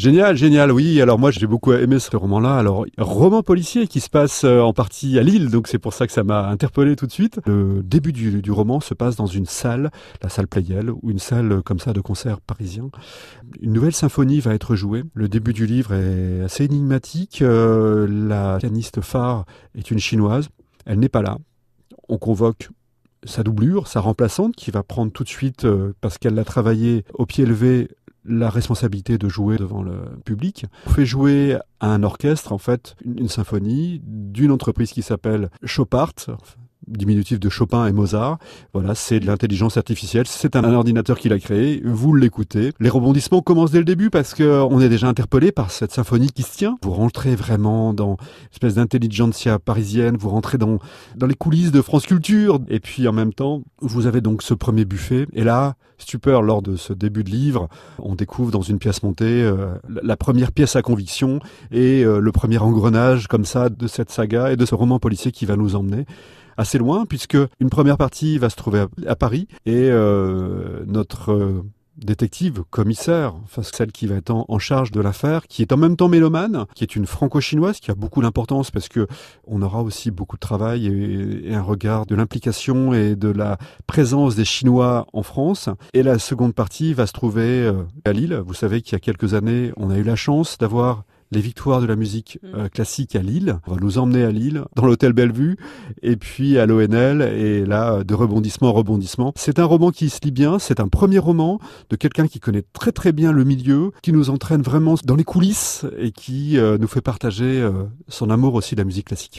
Génial, génial, oui. Alors moi j'ai beaucoup aimé ce roman-là. Alors roman policier qui se passe euh, en partie à Lille, donc c'est pour ça que ça m'a interpellé tout de suite. Le début du, roman se passe dans une salle, la salle Playel, ou une salle euh, comme ça de concert parisien. Une nouvelle symphonie va être jouée. Le début du livre est assez énigmatique. Euh, la pianiste phare est une chinoise. Elle n'est pas là. On convoque sa doublure, sa remplaçante, qui va prendre tout de suite, parce qu'elle l'a travaillé au pied levé, la responsabilité de jouer devant le public. On fait jouer à un orchestre, en fait, une, symphonie d'une entreprise qui s'appelle Chopart, diminutif de Chopin et Mozart. Voilà, c'est de l'intelligence artificielle. C'est un, ordinateur qui l'a créé. Vous l'écoutez. Les rebondissements commencent dès le début parce que on est déjà interpellé par cette symphonie qui se tient. Vous rentrez vraiment dans espèce d'intelligentsia parisienne. Vous rentrez dans, dans les coulisses de France Culture. Et puis, en même temps, vous avez donc ce premier buffet. Et là, stupeur lors de ce début de livre, on découvre dans une pièce montée euh, la première pièce à conviction et euh, le premier engrenage comme ça de cette saga et de ce roman policier qui va nous emmener assez loin, puisque une première partie va se trouver à, Paris et euh, notre euh, détective, commissaire, enfin celle qui va être en, charge de l'affaire, qui est en même temps mélomane, qui est une franco-chinoise, qui a beaucoup d'importance parce que on aura aussi beaucoup de travail et, un regard de l'implication et de la présence des Chinois en France. Et la seconde partie va se trouver euh, à Lille. Vous savez qu'il y a quelques années, on a eu la chance d'avoir les victoires de la musique mm. euh, classique à Lille. On va nous emmener à Lille, dans l'hôtel Bellevue, et puis à l'ONL, et là, de rebondissement en rebondissement. C'est un roman qui se lit bien, c'est un premier roman de quelqu'un qui connaît très très bien le milieu, qui nous entraîne vraiment dans les coulisses et qui euh, nous fait partager euh, son amour aussi de la musique classique.